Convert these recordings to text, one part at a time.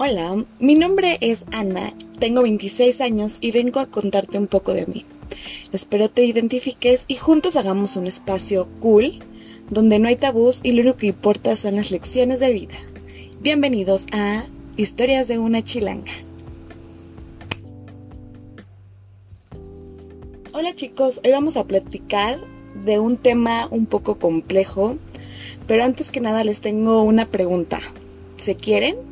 Hola, mi nombre es Ana, tengo 26 años y vengo a contarte un poco de mí. Espero te identifiques y juntos hagamos un espacio cool donde no hay tabús y lo único que importa son las lecciones de vida. Bienvenidos a Historias de una chilanga. Hola chicos, hoy vamos a platicar de un tema un poco complejo, pero antes que nada les tengo una pregunta. ¿Se quieren?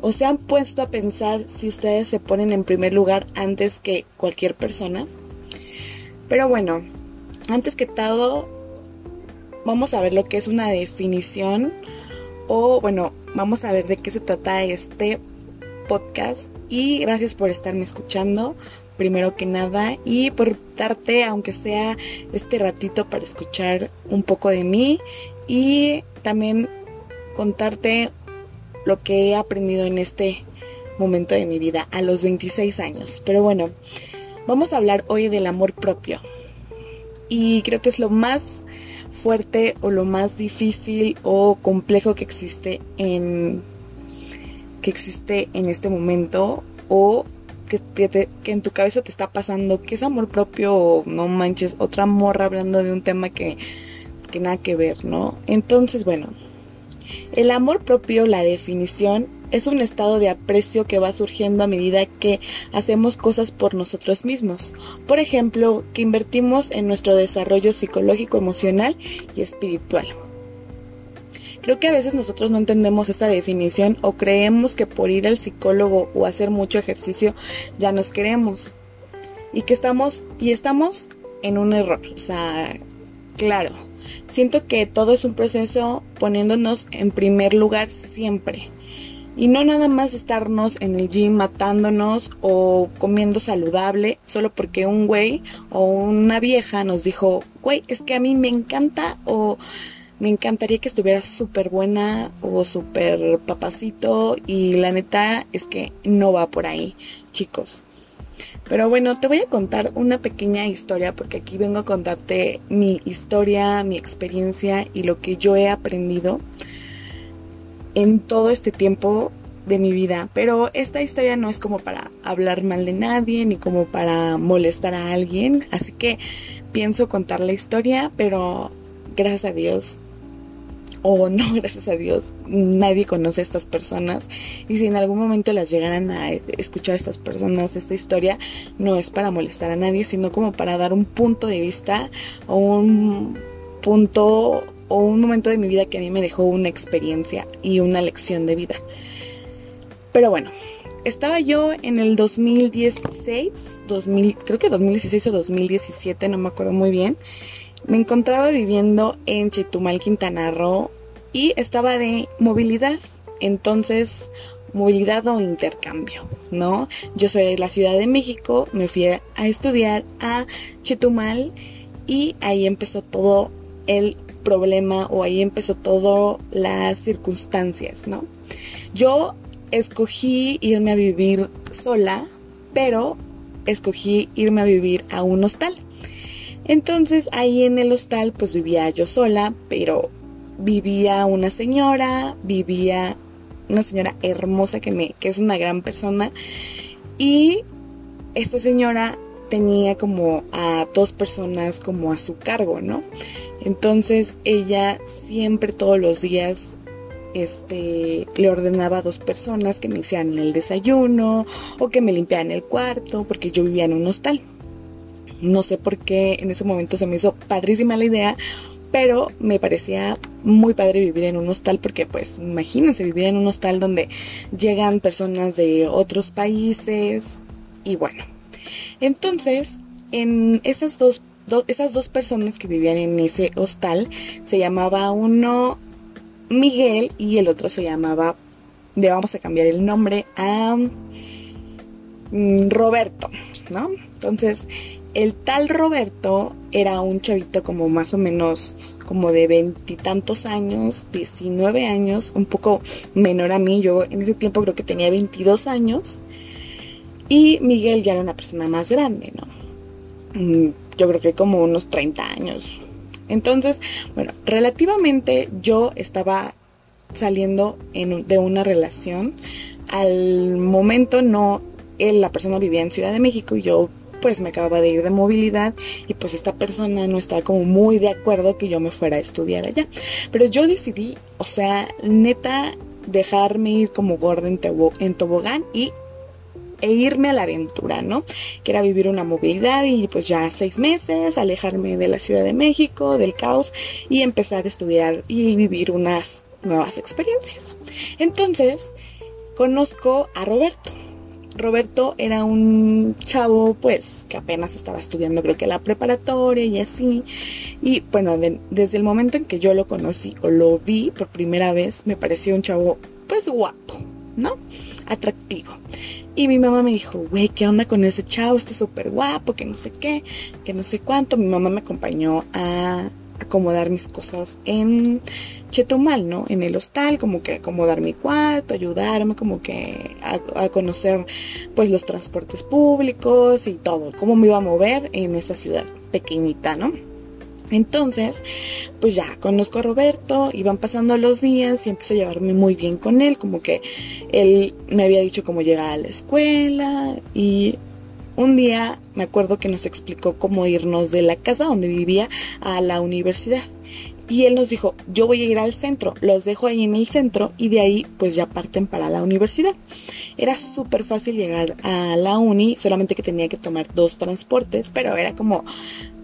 ¿O se han puesto a pensar si ustedes se ponen en primer lugar antes que cualquier persona? Pero bueno, antes que todo, vamos a ver lo que es una definición o bueno, vamos a ver de qué se trata este podcast y gracias por estarme escuchando primero que nada y por darte aunque sea este ratito para escuchar un poco de mí y también contarte lo que he aprendido en este momento de mi vida a los 26 años. Pero bueno, vamos a hablar hoy del amor propio. Y creo que es lo más fuerte o lo más difícil o complejo que existe en que existe en este momento o que, que, en tu cabeza te está pasando que es amor propio no manches otra morra hablando de un tema que, que nada que ver, ¿no? Entonces, bueno, el amor propio, la definición, es un estado de aprecio que va surgiendo a medida que hacemos cosas por nosotros mismos. Por ejemplo, que invertimos en nuestro desarrollo psicológico, emocional y espiritual. Creo que a veces nosotros no entendemos esta definición o creemos que por ir al psicólogo o hacer mucho ejercicio ya nos queremos. Y que estamos y estamos en un error, o sea, claro Siento que todo es un proceso poniéndonos en primer lugar siempre. Y no nada más estarnos en el gym matándonos o comiendo saludable solo porque un güey o una vieja nos dijo, güey, es que a mí me encanta o me encantaría que estuviera súper buena o súper papacito y la neta es que no va por ahí, chicos. Pero bueno, te voy a contar una pequeña historia porque aquí vengo a contarte mi historia, mi experiencia y lo que yo he aprendido en todo este tiempo de mi vida. Pero esta historia no es como para hablar mal de nadie ni como para molestar a alguien. Así que pienso contar la historia, pero gracias a Dios o no, gracias a Dios, nadie conoce a estas personas. Y si en algún momento las llegaran a escuchar a estas personas esta historia, no es para molestar a nadie, sino como para dar un punto de vista o un punto o un momento de mi vida que a mí me dejó una experiencia y una lección de vida. Pero bueno, estaba yo en el 2016, 2000, creo que 2016 o 2017, no me acuerdo muy bien. Me encontraba viviendo en Chetumal, Quintana Roo, y estaba de movilidad. Entonces, movilidad o intercambio, ¿no? Yo soy de la Ciudad de México, me fui a estudiar a Chetumal y ahí empezó todo el problema o ahí empezó todo las circunstancias, ¿no? Yo escogí irme a vivir sola, pero escogí irme a vivir a un hostal. Entonces ahí en el hostal pues vivía yo sola, pero vivía una señora, vivía una señora hermosa que, me, que es una gran persona y esta señora tenía como a dos personas como a su cargo, ¿no? Entonces ella siempre todos los días este, le ordenaba a dos personas que me hicieran el desayuno o que me limpiaran el cuarto porque yo vivía en un hostal. No sé por qué en ese momento se me hizo padrísima la idea pero me parecía muy padre vivir en un hostal porque pues imagínense vivir en un hostal donde llegan personas de otros países y bueno. Entonces, en esas dos, esas dos personas que vivían en ese hostal se llamaba uno Miguel y el otro se llamaba, le vamos a cambiar el nombre a mm, Roberto, ¿no? Entonces, el tal Roberto era un chavito como más o menos como de veintitantos años, 19 años, un poco menor a mí. Yo en ese tiempo creo que tenía 22 años. Y Miguel ya era una persona más grande, ¿no? Mm, yo creo que como unos 30 años. Entonces, bueno, relativamente yo estaba saliendo de una relación al momento no, él, la persona vivía en Ciudad de México y yo pues me acababa de ir de movilidad y pues esta persona no estaba como muy de acuerdo que yo me fuera a estudiar allá. Pero yo decidí, o sea, neta, dejarme ir como gorda en, en tobogán y e irme a la aventura, ¿no? Que era vivir una movilidad y pues ya seis meses, alejarme de la Ciudad de México, del caos y empezar a estudiar y vivir unas nuevas experiencias. Entonces, conozco a Roberto. Roberto era un chavo pues que apenas estaba estudiando creo que la preparatoria y así. Y bueno, desde el momento en que yo lo conocí o lo vi por primera vez, me pareció un chavo pues guapo, ¿no? Atractivo. Y mi mamá me dijo, güey, ¿qué onda con ese chavo? Está súper guapo, que no sé qué, que no sé cuánto. Mi mamá me acompañó a acomodar mis cosas en Chetumal, ¿no? En el hostal, como que acomodar mi cuarto, ayudarme, como que a, conocer pues los transportes públicos y todo, cómo me iba a mover en esa ciudad pequeñita, ¿no? Entonces, pues ya conozco a Roberto, iban pasando los días y empecé a llevarme muy bien con él, como que él me había dicho cómo llegar a la escuela y un día me acuerdo que nos explicó cómo irnos de la casa donde vivía a la universidad. Y él nos dijo, yo voy a ir al centro, los dejo ahí en el centro y de ahí pues ya parten para la universidad. Era súper fácil llegar a la uni, solamente que tenía que tomar dos transportes, pero era como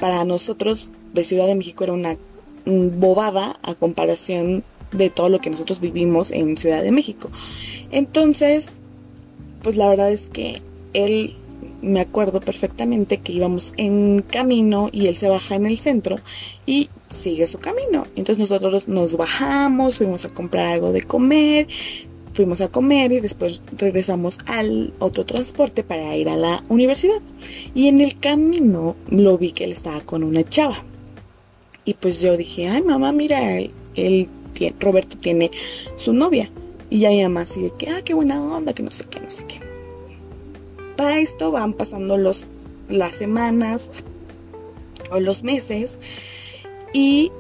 para nosotros de Ciudad de México era una bobada a comparación de todo lo que nosotros vivimos en Ciudad de México. Entonces, pues la verdad es que él me acuerdo perfectamente que íbamos en camino y él se baja en el centro y sigue su camino. Entonces nosotros nos bajamos, fuimos a comprar algo de comer, fuimos a comer y después regresamos al otro transporte para ir a la universidad. Y en el camino lo vi que él estaba con una chava. Y pues yo dije, ay mamá, mira, él, Roberto tiene su novia. Y ya mi mamá así de que, ah, qué buena onda, que no sé qué, no sé qué. Para esto van pasando los, las semanas o los meses y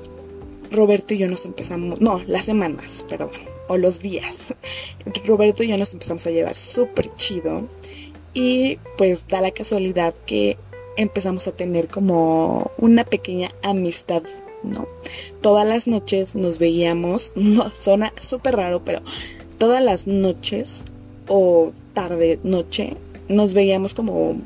Roberto y yo nos empezamos, no, las semanas, perdón, o los días. Roberto y yo nos empezamos a llevar súper chido y pues da la casualidad que empezamos a tener como una pequeña amistad, ¿no? Todas las noches nos veíamos, no, suena súper raro, pero todas las noches o tarde, noche, nos veíamos como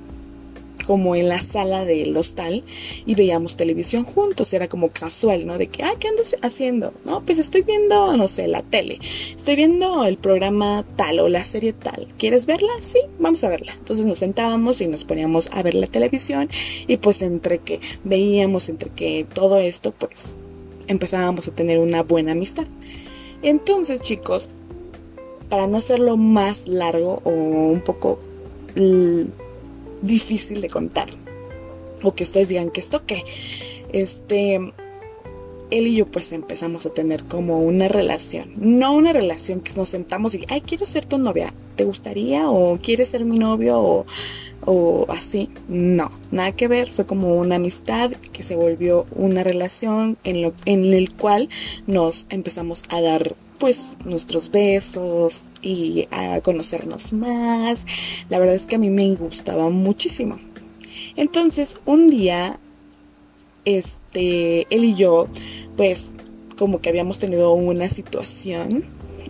como en la sala del hostal y veíamos televisión juntos, era como casual, ¿no? De que, ay, ¿qué andas haciendo? No, pues estoy viendo, no sé, la tele, estoy viendo el programa tal o la serie tal, ¿quieres verla? Sí, vamos a verla. Entonces nos sentábamos y nos poníamos a ver la televisión y pues entre que veíamos, entre que todo esto, pues empezábamos a tener una buena amistad. Entonces, chicos, para no hacerlo más largo o un poco difícil de contar. O que ustedes digan que esto qué. Este, él y yo pues empezamos a tener como una relación. No una relación que nos sentamos y, ay, quiero ser tu novia. ¿Te gustaría? ¿O quieres ser mi novio? O, o así. No, nada que ver. Fue como una amistad que se volvió una relación en, lo, en el cual nos empezamos a dar pues nuestros besos y a conocernos más. La verdad es que a mí me gustaba muchísimo. Entonces, un día, este, él y yo, pues, como que habíamos tenido una situación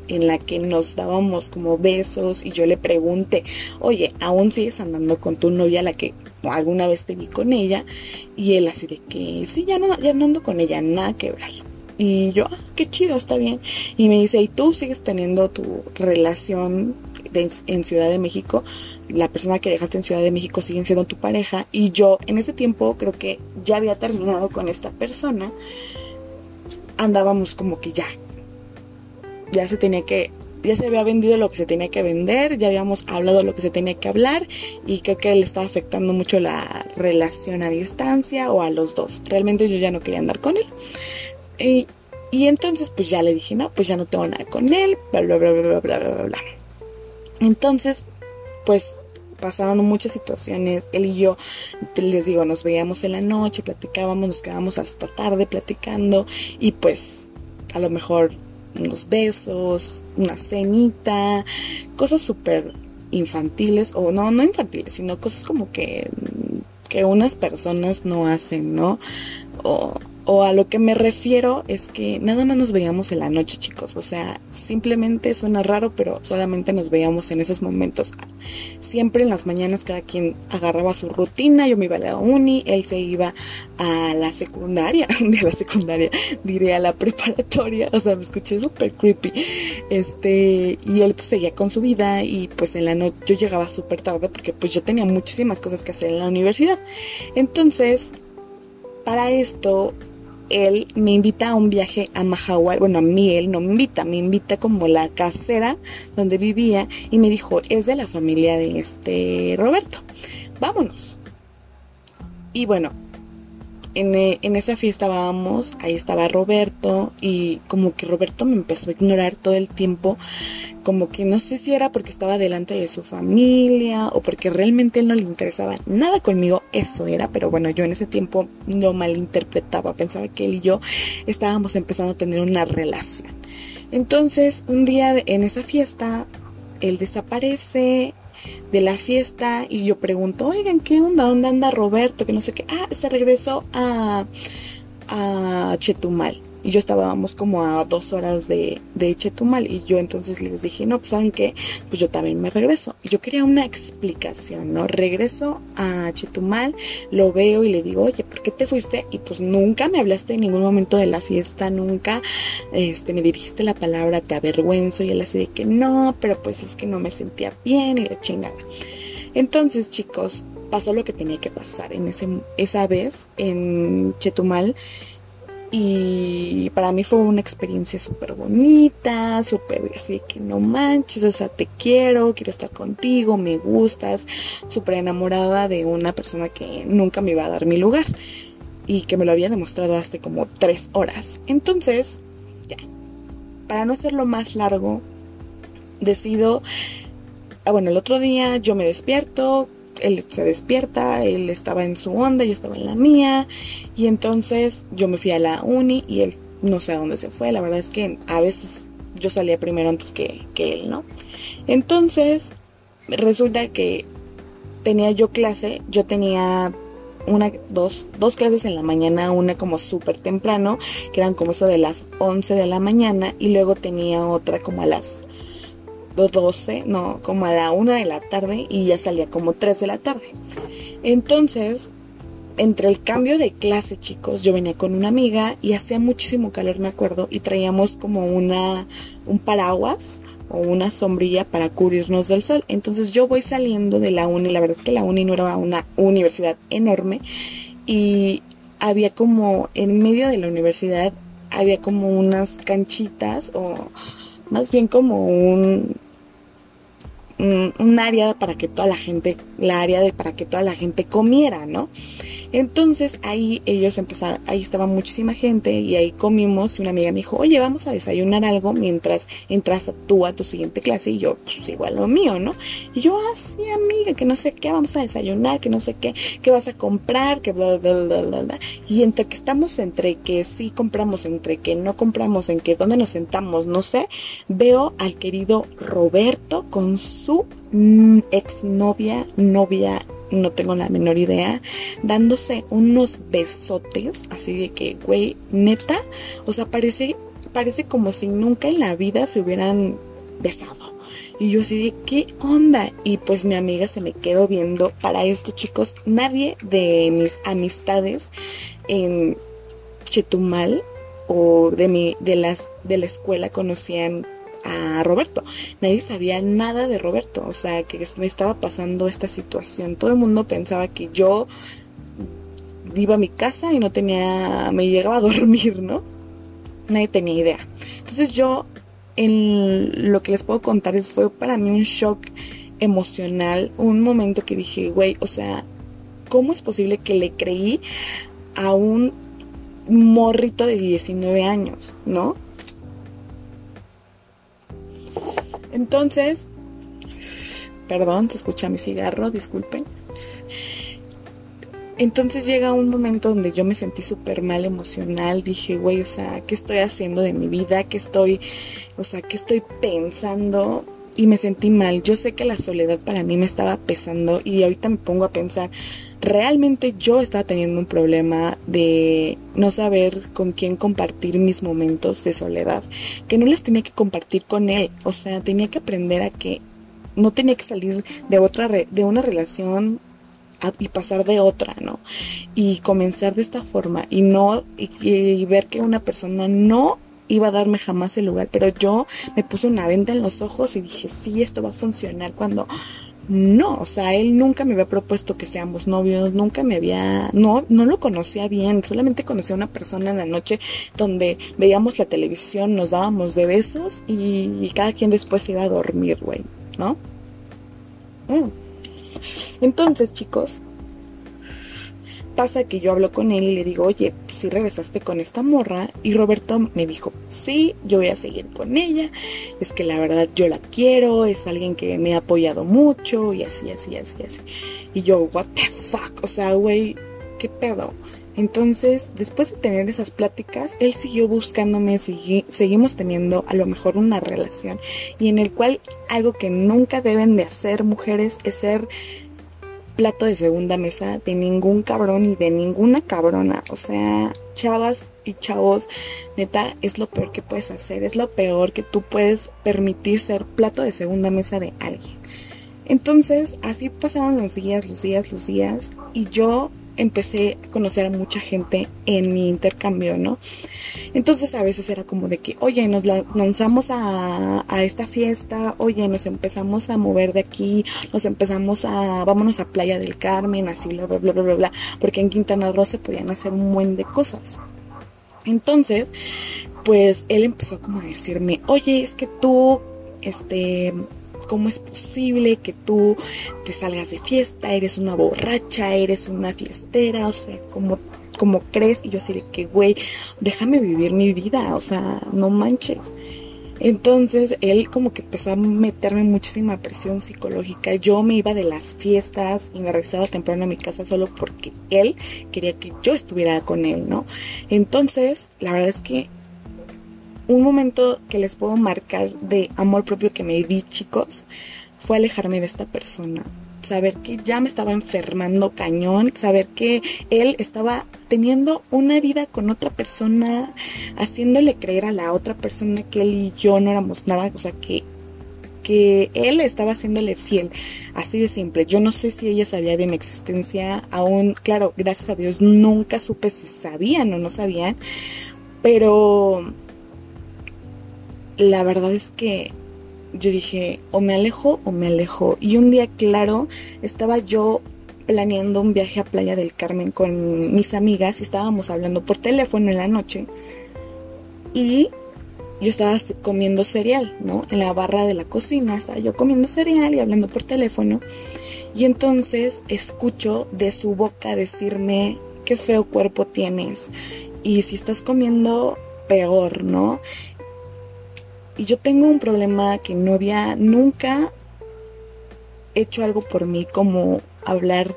en la que nos dábamos como besos y yo le pregunté, oye, ¿aún sigues andando con tu novia la que alguna vez te vi con ella? Y él así de que, sí, ya no, ya no ando con ella, nada que ver. Y yo, ah, qué chido, está bien. Y me dice, ¿y tú sigues teniendo tu relación en Ciudad de México? La persona que dejaste en Ciudad de México sigue siendo tu pareja. Y yo en ese tiempo creo que ya había terminado con esta persona. Andábamos como que ya. Ya se tenía que ya se había vendido lo que se tenía que vender, ya habíamos hablado lo que se tenía que hablar y creo que le estaba afectando mucho la relación a distancia o a los dos. Realmente yo ya no quería andar con él. Y, entonces pues ya le dije, no, pues ya no tengo nada con él, bla, bla, bla, bla, bla, bla, bla, Entonces, pues pasaron muchas situaciones. Él y yo, les digo, nos veíamos en la noche, platicábamos, nos quedábamos hasta tarde platicando y pues a lo mejor unos besos, una cenita, cosas súper infantiles, o no, no infantiles, sino cosas como que, que unas personas no hacen, ¿no? O, o a lo que me refiero es que nada más nos veíamos en la noche, chicos. O sea, simplemente suena raro, pero solamente nos veíamos en esos momentos. Siempre en las mañanas cada quien agarraba su rutina. Yo me iba a la uni, él se iba a la secundaria, de la secundaria, diré a la preparatoria. O sea, me escuché súper creepy. Este, y él pues seguía con su vida y pues en la noche yo llegaba súper tarde porque pues yo tenía muchísimas cosas que hacer en la universidad. Entonces, para esto él me invita a un viaje a Mahahual, bueno, a mí él no me invita, me invita como la casera donde vivía y me dijo, es de la familia de este Roberto, vámonos. Y bueno, en, eh, en, esa fiesta vamos, ahí estaba Roberto y como que Roberto me empezó a ignorar todo el tiempo, como que no sé si era porque estaba delante de su familia o porque realmente él no le interesaba nada conmigo, eso era, pero bueno, yo en ese tiempo no malinterpretaba, pensaba que él y yo estábamos empezando a tener una relación. Entonces, un día en esa fiesta, él desaparece, de la fiesta y yo pregunto, oigan, ¿qué onda? ¿Dónde anda Roberto? Que no sé qué. Ah, se regresó a, a Chetumal. Y yo estábamos como a dos horas de, de Chetumal. Y yo entonces les dije, no, pues saben qué, pues yo también me regreso. Y yo quería una explicación, ¿no? Regreso a Chetumal, lo veo y le digo, oye, ¿por qué te fuiste? Y pues nunca me hablaste en ningún momento de la fiesta, nunca este, me dirigiste la palabra, te avergüenzo. Y él así de que no, pero pues es que no me sentía bien y la chingada. Entonces, chicos, pasó lo que tenía que pasar en ese, esa vez en Chetumal y para mí fue una experiencia súper bonita, súper así que no manches, o sea, te quiero, quiero estar contigo, me gustas, súper enamorada de una persona que nunca me iba a dar mi lugar y que me lo había demostrado hace como tres horas. Entonces, ya, para no hacerlo más largo, decido, ah, bueno, el otro día yo me despierto, él se despierta, él estaba en su onda, yo estaba en la mía, y entonces yo me fui a la uni y él no sé a dónde se fue, la verdad es que a veces yo salía primero antes que, que él, ¿no? Entonces, resulta que tenía yo clase, yo tenía una, dos, dos clases en la mañana, una como súper temprano, que eran como eso de las 11 de la mañana, y luego tenía otra como a las 12, no, como a la 1 de la tarde y ya salía como 3 de la tarde. Entonces, entre el cambio de clase, chicos, yo venía con una amiga y hacía muchísimo calor, me acuerdo, y traíamos como una un paraguas o una sombrilla para cubrirnos del sol. Entonces yo voy saliendo de la uni, la verdad es que la uni no era una universidad enorme y había como en medio de la universidad había como unas canchitas o más bien como un un, área para que toda la gente, la área de para que toda la gente comiera, ¿no? Entonces ahí ellos empezaron, ahí estaba muchísima gente y ahí comimos y una amiga me dijo, oye, vamos a desayunar algo mientras entras tú a tu siguiente clase y yo, pues igual lo mío, ¿no? Y yo, ah, sí, amiga, que no sé qué, vamos a desayunar, que no sé qué, qué vas a comprar, que bla, bla, bla, bla, bla. Y entre que estamos entre que sí compramos, entre que no compramos, en que dónde nos sentamos, no sé, veo al querido Roberto con su mm, exnovia, novia, no tengo la menor idea, dándose unos besotes, así de que, güey, neta, o sea, parece, parece como si nunca en la vida se hubieran besado. Y yo así de, ¿qué onda? Y pues mi amiga se me quedó viendo. Para esto, chicos, nadie de mis amistades en Chetumal o de mi, de las, de la escuela conocían a Roberto. Nadie sabía nada de Roberto, o sea, que me estaba pasando esta situación. Todo el mundo pensaba que yo iba a mi casa y no tenía, me llegaba a dormir, ¿no? Nadie tenía idea. Entonces yo, en lo que les puedo contar fue para mí un shock emocional, un momento que dije, güey, o sea, ¿cómo es posible que le creí a un morrito de 19 años, ¿no? Entonces, perdón, se escucha mi cigarro, disculpen. Entonces llega un momento donde yo me sentí súper mal emocional, dije, güey, o sea, ¿qué estoy haciendo de mi vida? ¿Qué estoy, o sea, qué estoy pensando? Y me sentí mal. Yo sé que la soledad para mí me estaba pesando y ahorita me pongo a pensar, realmente yo estaba teniendo un problema de no saber con quién compartir mis momentos de soledad, que no les tenía que compartir con él, o sea, tenía que aprender a que no tenía que salir de otra de una relación y pasar de otra, ¿no? Y comenzar de esta forma y no y, ver que una persona no iba a darme jamás el lugar, pero yo me puse una venda en los ojos y dije, sí, esto va a funcionar cuando no, o sea, él nunca me había propuesto que seamos novios, nunca me había, no, no lo conocía bien, solamente conocía a una persona en la noche donde veíamos la televisión, nos dábamos de besos y, cada quien después iba a dormir, güey, ¿no? Mm. Entonces, chicos, pasa que yo hablo con él y le digo, oye, si regresaste con esta morra. Y Roberto me dijo, sí, yo voy a seguir con ella. Es que la verdad yo la quiero, es alguien que me ha apoyado mucho y así, así, así, así. Y yo, what the fuck, o sea, güey, ¿qué pedo? Entonces, después de tener esas pláticas, él siguió buscándome, seguimos teniendo a lo mejor una relación y en el cual algo que nunca deben de hacer mujeres es ser plato de segunda mesa de ningún cabrón y de ninguna cabrona. O sea, chavas y chavos, neta, es lo peor que puedes hacer. Es lo peor que tú puedes permitir ser plato de segunda mesa de alguien. Entonces, así pasaron los días, los días, los días. Y yo empecé a conocer a mucha gente en mi intercambio, ¿no? Entonces a veces era como de que, oye, nos lanzamos a, esta fiesta, oye, nos empezamos a mover de aquí, nos empezamos a, vámonos a Playa del Carmen, así, bla, bla, bla, bla, bla, porque en Quintana Roo se podían hacer un buen de cosas. Entonces, pues él empezó como a decirme, oye, es que tú, este, ¿Cómo es posible que tú te salgas de fiesta? Eres una borracha, eres una fiestera, o sea, ¿cómo, cómo crees? Y yo así de que, güey, déjame vivir mi vida, o sea, no manches. Entonces él como que empezó a meterme muchísima presión psicológica. Yo me iba de las fiestas y me regresaba temprano a mi casa solo porque él quería que yo estuviera con él, ¿no? Entonces, la verdad es que un momento que les puedo marcar de amor propio que me di, chicos, fue alejarme de esta persona. Saber que ya me estaba enfermando cañón, saber que él estaba teniendo una vida con otra persona, haciéndole creer a la otra persona que él y yo no éramos nada, o sea, que que él estaba haciéndole fiel, así de simple. Yo no sé si ella sabía de mi existencia, aún, claro, gracias a Dios, nunca supe si sabían o no sabían, pero la verdad es que yo dije, o me alejo o me alejo. Y un día, claro, estaba yo planeando un viaje a Playa del Carmen con mis amigas y estábamos hablando por teléfono en la noche. Y yo estaba comiendo cereal, ¿no? En la barra de la cocina estaba yo comiendo cereal y hablando por teléfono. Y entonces escucho de su boca decirme, qué feo cuerpo tienes. Y si estás comiendo, peor, ¿no? Y yo tengo un problema que no había nunca hecho algo por mí como hablar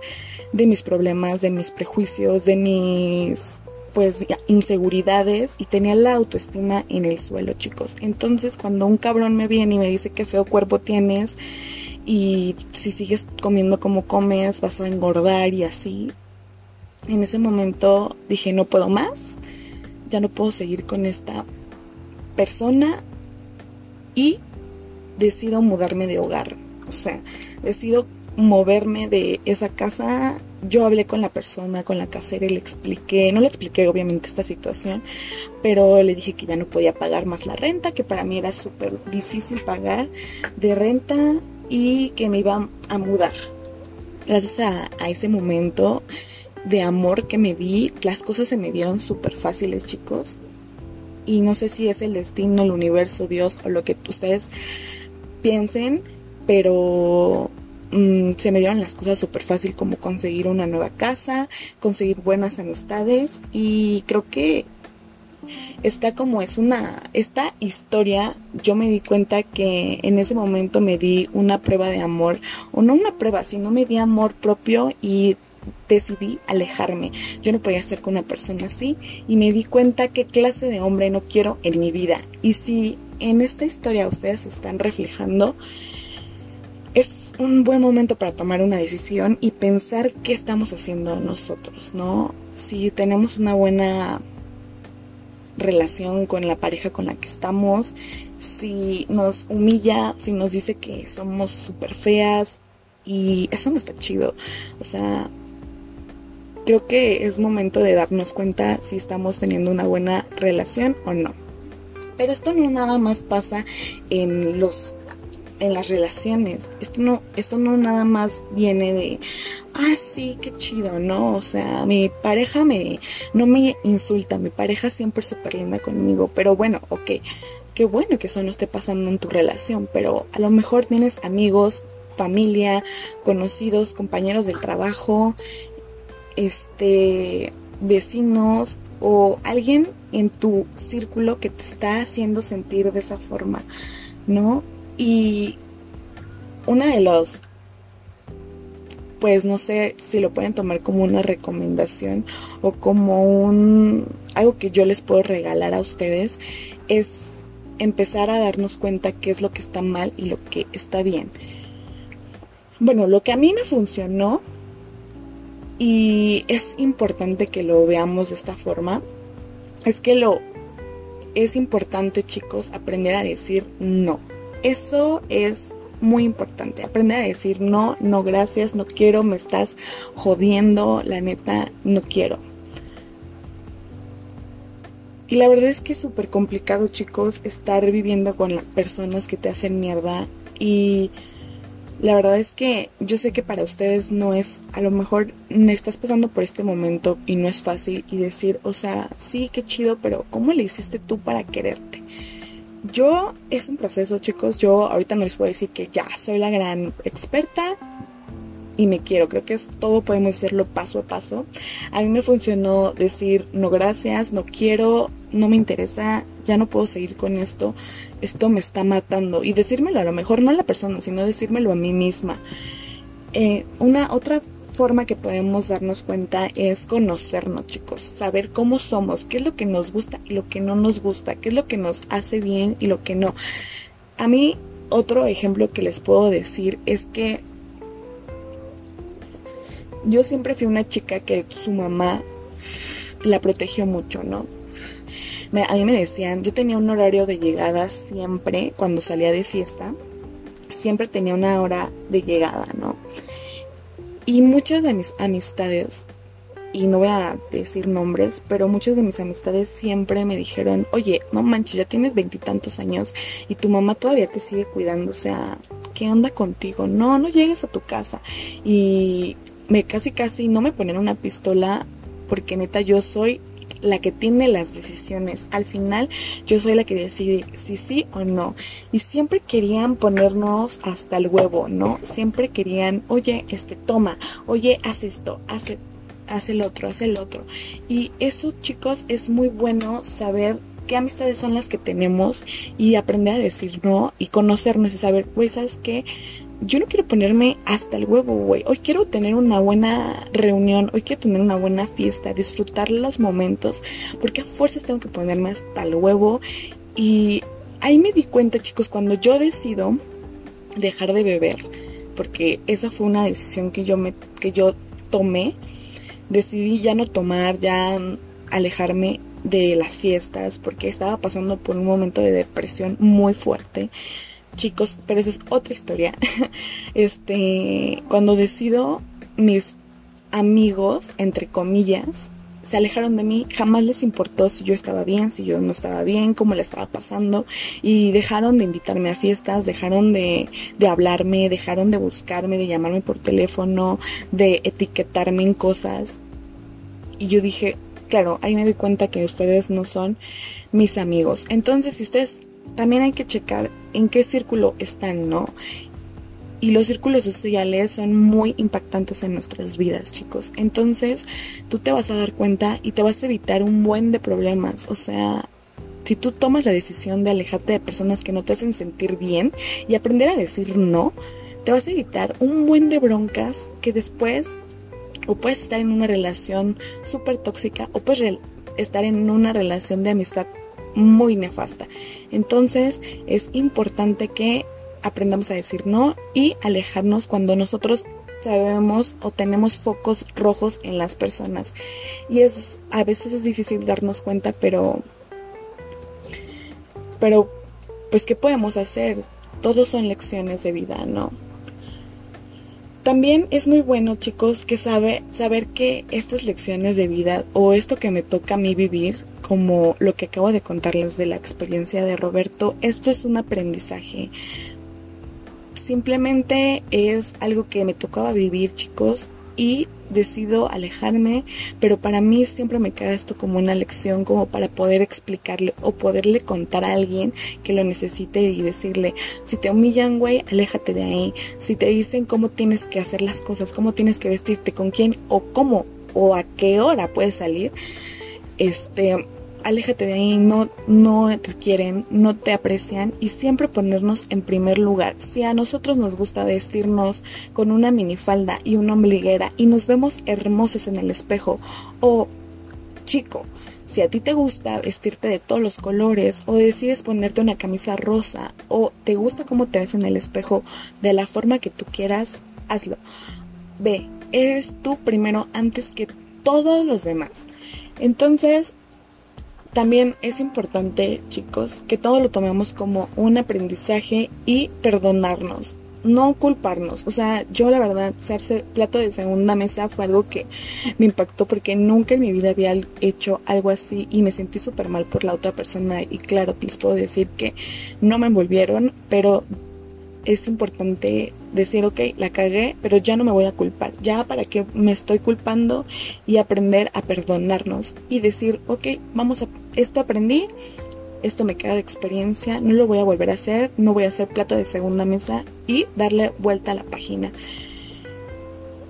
de mis problemas, de mis prejuicios, de mis pues inseguridades y tenía la autoestima en el suelo, chicos. Entonces, cuando un cabrón me viene y me dice qué feo cuerpo tienes y si sigues comiendo como comes vas a engordar y así, en ese momento dije, no puedo más, ya no puedo seguir con esta persona y decido mudarme de hogar. O sea, decido moverme de esa casa. Yo hablé con la persona, con la casera y le expliqué, no le expliqué obviamente esta situación, pero le dije que ya no podía pagar más la renta, que para mí era súper difícil pagar de renta y que me iba a mudar. Gracias a, a ese momento de amor que me di, las cosas se me dieron súper fáciles, chicos y no sé si es el destino, el universo, Dios o lo que ustedes piensen, pero mm, se me dieron las cosas súper fácil como conseguir una nueva casa, conseguir buenas amistades y creo que está como es una esta historia yo me di cuenta que en ese momento me di una prueba de amor o no una prueba sino me di amor propio y decidí alejarme. Yo no podía estar con una persona así y me di cuenta qué clase de hombre no quiero en mi vida. Y si en esta historia ustedes se están reflejando, es un buen momento para tomar una decisión y pensar qué estamos haciendo nosotros, ¿no? Si tenemos una buena relación con la pareja con la que estamos, si nos humilla, si nos dice que somos súper feas y eso no está chido. O sea, creo que es momento de darnos cuenta si estamos teniendo una buena relación o no. Pero esto no nada más pasa en los en las relaciones. Esto no, esto no nada más viene de, ah, sí, qué chido, ¿no? O sea, mi pareja me, no me insulta, mi pareja siempre es súper linda conmigo, pero bueno, ok, qué bueno que eso no esté pasando en tu relación, pero a lo mejor tienes amigos, familia, conocidos, compañeros del trabajo, este, vecinos o alguien en tu círculo que te está haciendo sentir de esa forma, ¿no? Y una de los, pues no sé si lo pueden tomar como una recomendación o como un, algo que yo les puedo regalar a ustedes, es empezar a darnos cuenta qué es lo que está mal y lo que está bien. Bueno, lo que a mí me funcionó y es importante que lo veamos de esta forma, es que lo es importante, chicos, aprender a decir no. Eso es muy importante. Aprender a decir no, no gracias, no quiero, me estás jodiendo, la neta, no quiero. Y la verdad es que es súper complicado, chicos, estar viviendo con las personas que te hacen mierda. Y la verdad es que yo sé que para ustedes no es, a lo mejor me estás pasando por este momento y no es fácil y decir, o sea, sí, qué chido, pero ¿cómo le hiciste tú para quererte? Yo es un proceso, chicos. Yo ahorita no les puedo decir que ya soy la gran experta y me quiero. Creo que es todo podemos hacerlo paso a paso. A mí me funcionó decir no gracias, no quiero, no me interesa, ya no puedo seguir con esto. Esto me está matando y decírmelo a lo mejor no a la persona, sino decírmelo a mí misma. Eh, una otra forma que podemos darnos cuenta es conocernos, chicos, saber cómo somos, qué es lo que nos gusta y lo que no nos gusta, qué es lo que nos hace bien y lo que no. A mí, otro ejemplo que les puedo decir es que yo siempre fui una chica que su mamá la protegió mucho, ¿no? a mí me decían, yo tenía un horario de llegada siempre cuando salía de fiesta, siempre tenía una hora de llegada, ¿no? Y muchas de mis amistades, y no voy a decir nombres, pero muchas de mis amistades siempre me dijeron, oye, no manches, ya tienes veintitantos años y tu mamá todavía te sigue cuidando, o sea, ¿qué onda contigo? No, no llegues a tu casa. Y me casi casi no me ponen una pistola porque neta yo soy la que tiene las decisiones. Al final yo soy la que decide si sí o no. Y siempre querían ponernos hasta el huevo, ¿no? Siempre querían, oye, este, toma, oye, haz esto, haz, haz el otro, haz el otro. Y eso, chicos, es muy bueno saber qué amistades son las que tenemos y aprender a decir no y conocernos y saber, pues, ¿sabes qué? Yo no quiero ponerme hasta el huevo, güey. Hoy quiero tener una buena reunión, hoy quiero tener una buena fiesta, disfrutar los momentos, porque a fuerzas tengo que ponerme hasta el huevo. Y ahí me di cuenta, chicos, cuando yo decido dejar de beber, porque esa fue una decisión que yo me que yo tomé, decidí ya no tomar, ya alejarme de las fiestas porque estaba pasando por un momento de depresión muy fuerte chicos, pero eso es otra historia. este, cuando decido, mis amigos, entre comillas, se alejaron de mí, jamás les importó si yo estaba bien, si yo no estaba bien, cómo le estaba pasando, y dejaron de invitarme a fiestas, dejaron de, de hablarme, dejaron de buscarme, de llamarme por teléfono, de etiquetarme en cosas. Y yo dije, claro, ahí me doy cuenta que ustedes no son mis amigos. Entonces, si ustedes también hay que checar en qué círculo están, ¿no? Y los círculos sociales son muy impactantes en nuestras vidas, chicos. Entonces, tú te vas a dar cuenta y te vas a evitar un buen de problemas. O sea, si tú tomas la decisión de alejarte de personas que no te hacen sentir bien y aprender a decir no, te vas a evitar un buen de broncas que después O puedes estar en una relación súper tóxica o puedes estar en una relación de amistad muy nefasta. Entonces es importante que aprendamos a decir no y alejarnos cuando nosotros sabemos o tenemos focos rojos en las personas. Y es a veces es difícil darnos cuenta, pero pero pues qué podemos hacer? Todos son lecciones de vida, ¿no? También es muy bueno, chicos, que sabe, saber que estas lecciones de vida o esto que me toca a mí vivir, como lo que acabo de contarles de la experiencia de Roberto, esto es un aprendizaje. Simplemente es algo que me tocaba vivir, chicos, y decido alejarme, pero para mí siempre me queda esto como una lección, como para poder explicarle o poderle contar a alguien que lo necesite y decirle, si te humillan, güey, aléjate de ahí. Si te dicen cómo tienes que hacer las cosas, cómo tienes que vestirte, con quién o cómo o a qué hora puedes salir, este, aléjate de ahí, no, no te quieren, no te aprecian y siempre ponernos en primer lugar. Si a nosotros nos gusta vestirnos con una minifalda y una ombliguera y nos vemos hermosos en el espejo, o chico, si a ti te gusta vestirte de todos los colores o decides ponerte una camisa rosa o te gusta cómo te ves en el espejo de la forma que tú quieras, hazlo. Ve, eres tú primero antes que todos los demás. Entonces, también es importante, chicos, que todo lo tomemos como un aprendizaje y perdonarnos, no culparnos. O sea, yo la verdad, hacerse plato de segunda mesa fue algo que me impactó porque nunca en mi vida había hecho algo así y me sentí súper mal por la otra persona. Y claro, les puedo decir que no me envolvieron, pero es importante decir, ok, la cagué, pero ya no me voy a culpar. Ya para qué me estoy culpando y aprender a perdonarnos y decir, ok, vamos a, esto aprendí, esto me queda de experiencia, no lo voy a volver a hacer, no voy a hacer plato de segunda mesa y darle vuelta a la página.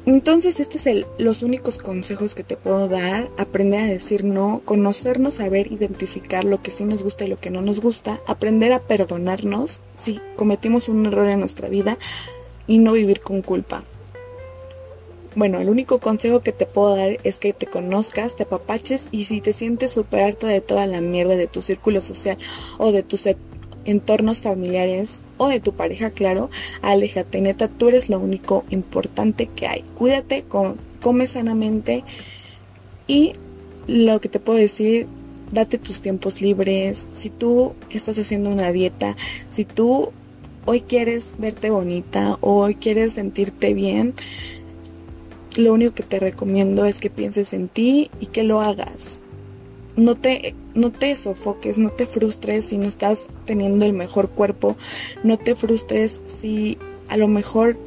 Entonces, estos son los únicos consejos que te puedo dar. Aprender a decir no, conocernos, saber identificar lo que sí nos gusta y lo que no nos gusta, aprender a perdonarnos si cometimos un error en nuestra vida y no vivir con culpa. Bueno, el único consejo que te puedo dar es que te conozcas, te apapaches y si te sientes súper harta de toda la mierda de tu círculo social o de tus entornos familiares o de tu pareja, claro, aléjate, neta, tú eres lo único importante que hay. Cuídate, come sanamente y lo que te puedo decir, date tus tiempos libres. Si tú estás haciendo una dieta, si tú hoy quieres verte bonita o hoy quieres sentirte bien, lo único que te recomiendo es que pienses en ti y que lo hagas no te, no te sofoques, no te frustres si no estás teniendo el mejor cuerpo, no te frustres si a lo mejor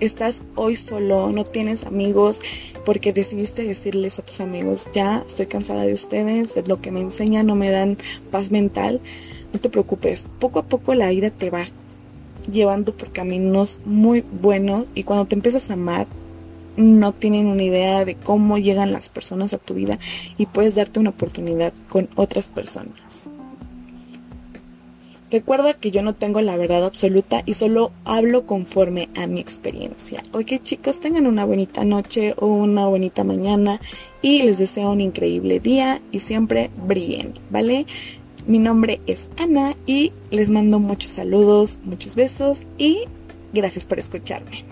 estás hoy solo, no tienes amigos, porque decidiste decirles a tus amigos, ya estoy cansada de ustedes, de lo que me enseñan no me dan paz mental, no te preocupes, poco a poco la vida te va llevando por caminos muy buenos y cuando te empiezas a amar, no tienen una idea de cómo llegan las personas a tu vida y puedes darte una oportunidad con otras personas. Recuerda que yo no tengo la verdad absoluta y solo hablo conforme a mi experiencia. Ok chicos, tengan una bonita noche o una bonita mañana y les deseo un increíble día y siempre brillen, ¿vale? Mi nombre es Ana y les mando muchos saludos, muchos besos y gracias por escucharme.